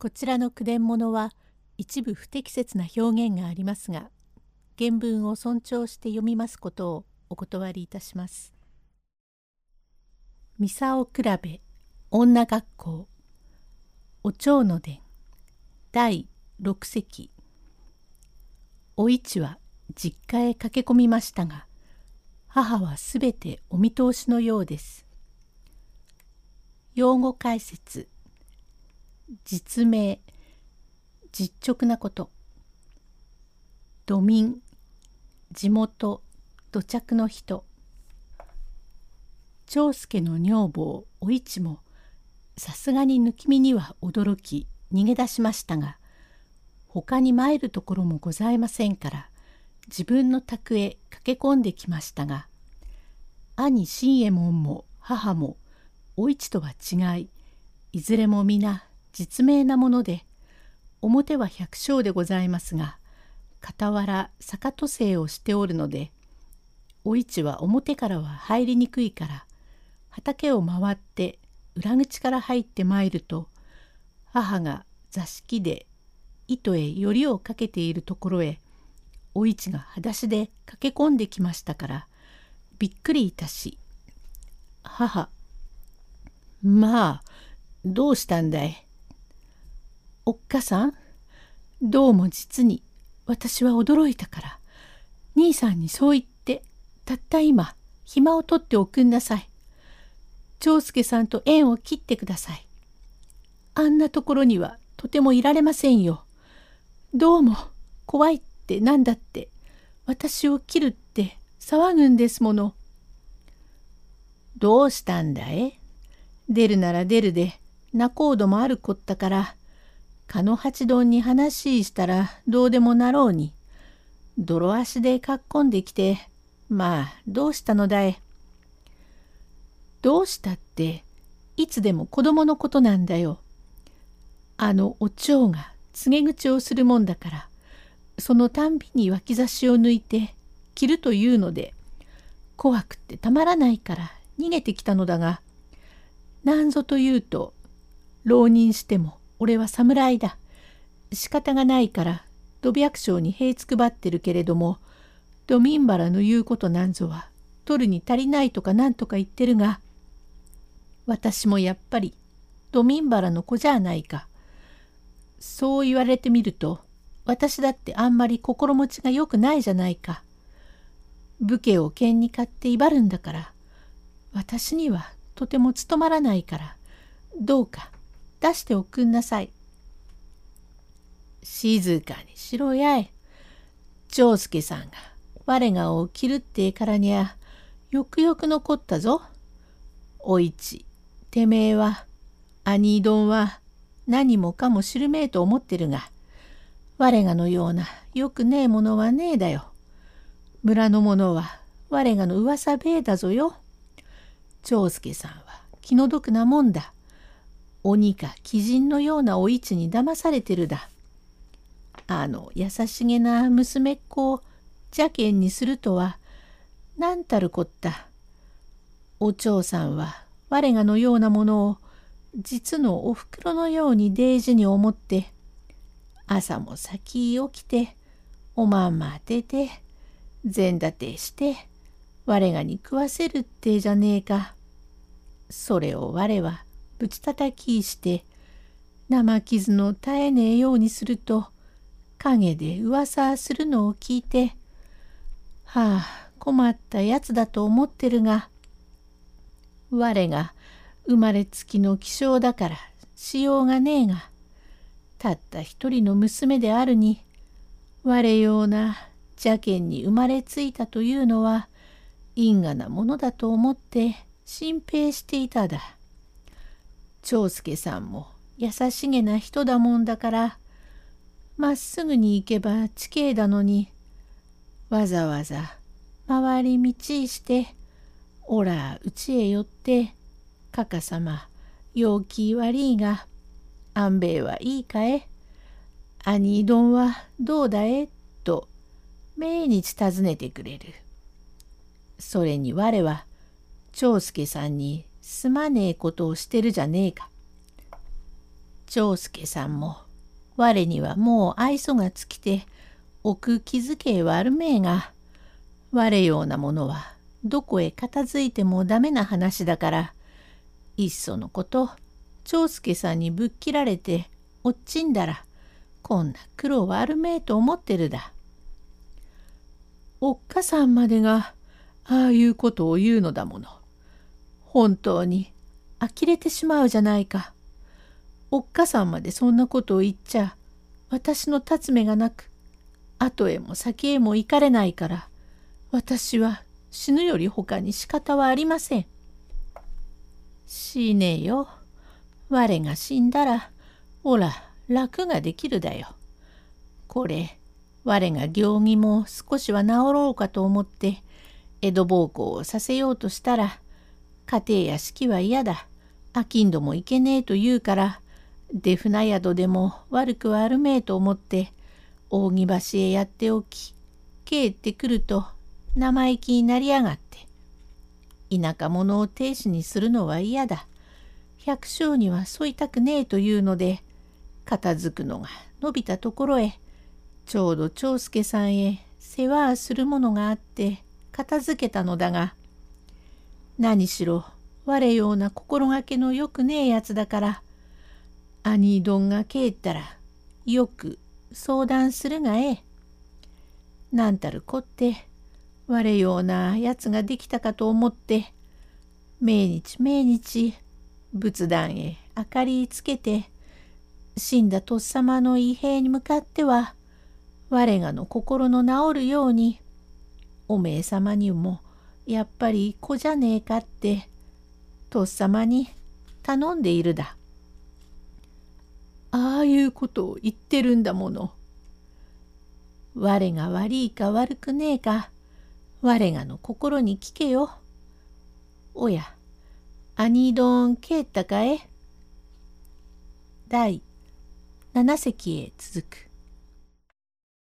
こちらの句伝物は一部不適切な表現がありますが原文を尊重して読みますことをお断りいたします。ミサオ比べ女学校お蝶の伝第六席お市は実家へ駆け込みましたが母はすべてお見通しのようです。用語解説実名実直なこと。土民地元土着の人。長介の女房お市もさすがに抜き身には驚き逃げ出しましたが他に参るところもございませんから自分の宅へ駆け込んできましたが兄信右衛門も母もお市とは違いいずれも皆実名なもので表は百姓でございますが傍ら坂戸生をしておるのでお市は表からは入りにくいから畑を回って裏口から入って参ると母が座敷で糸へよりをかけているところへお市が裸足で駆け込んできましたからびっくりいたし母まあどうしたんだい？おっかさん？どうも実に私は驚いたから兄さんにそう言ってたった今暇を取っておくんなさい。長介さんと縁を切ってください。あんなところにはとてもいられませんよ。どうも怖いってなんだって私を切るって騒ぐんですもの。どうしたんだい？出るなら出るで仲人もあるこったから蚊の八丼に話したらどうでもなろうに、泥足でかっこんできて、まあどうしたのだい?どうしたっていつでも子供のことなんだよ。あのお蝶が告げ口をするもんだから、そのたんびに脇差しを抜いて着るというので、怖くってたまらないから逃げてきたのだが、なんぞというと、浪人しても俺は侍だ。仕方がないから土白省に塀つくばってるけれどもドミンバラの言うことなんぞは取るに足りないとかなんとか言ってるが私もやっぱりドミンバラの子じゃないか。そう言われてみると私だってあんまり心持ちが良くないじゃないか。武家を剣に買って威張るんだから私にはとても務まらないからどうか出しておくんなさい。静かにしろやい。長介さんが我がを切るってえからにゃよくよく残ったぞ。お市、てめえは、兄丼は何もかも知るめえと思ってるが、我がのようなよくねえものはねえだよ。村の者は我がの噂べえだぞよ。長介さんは気の毒なもんだ。鬼か鬼人のようなお市に騙されてるだ。あの優しげな娘っ子を邪険にするとは何たるこった。お嬢さんは我がのようなものを実のおふくろのように大事に思って朝も先起きておまんま当てて膳立てして我がに食わせるってじゃねえか。それを我はぶちたたきして生傷の絶えねえようにすると陰で噂するのを聞いてはあ困ったやつだと思ってるが我が生まれつきの気性だからしようがねえがたった一人の娘であるに我ような邪険に生まれついたというのは因果なものだと思って心配していただ。長介さんも優しげな人だもんだからまっすぐに行けば地形だのにわざわざ回り道しておらうちへ寄ってかかさま陽気悪いが安兵衛はいいかえ？兄丼はどうだえ？と命日尋ねてくれる。それに我は長介さんにすまねえことをしてるじゃねえか。長介さんも我にはもう愛想が尽きて奥気づけ悪めえが我ようなものはどこへ片付いてもダメな話だからいっそのこと長介さんにぶっ切られておっちんだらこんな苦労はあるめえと思ってるだ。おっかさんまでがああいうことを言うのだもの。本当に呆れてしまうじゃないか。おっかさんまでそんなことを言っちゃ私の立つ目がなく後へも先へも行かれないから私は死ぬより他に仕方はありません。死ねよ。我が死んだらおら楽ができるだよ。これ我が行儀も少しは治ろうかと思って江戸奉公をさせようとしたら家庭や式は嫌だ。商人もいけねえと言うから出船宿でも悪くはあるめえと思って扇橋へやっておき帰ってくると生意気になりやがって田舎者を亭主にするのは嫌だ百姓には添いたくねえというので片付くのが伸びたところへちょうど長介さんへ世話するものがあって片付けたのだが何しろ我ような心がけのよくねえやつだから兄丼が帰ったらよく相談するがええ。なんたるこって我ようなやつができたかと思って命日命日仏壇へ明かりつけて死んだとっさまの異変に向かっては我がの心の治るようにおめえ様にもやっぱり子じゃねえかってとっさまに頼んでいるだ。ああいうことを言ってるんだもの。我が悪いか悪くねえか我がの心に聞けよ。おや、兄丼帰ったかえ？第七席へ続く。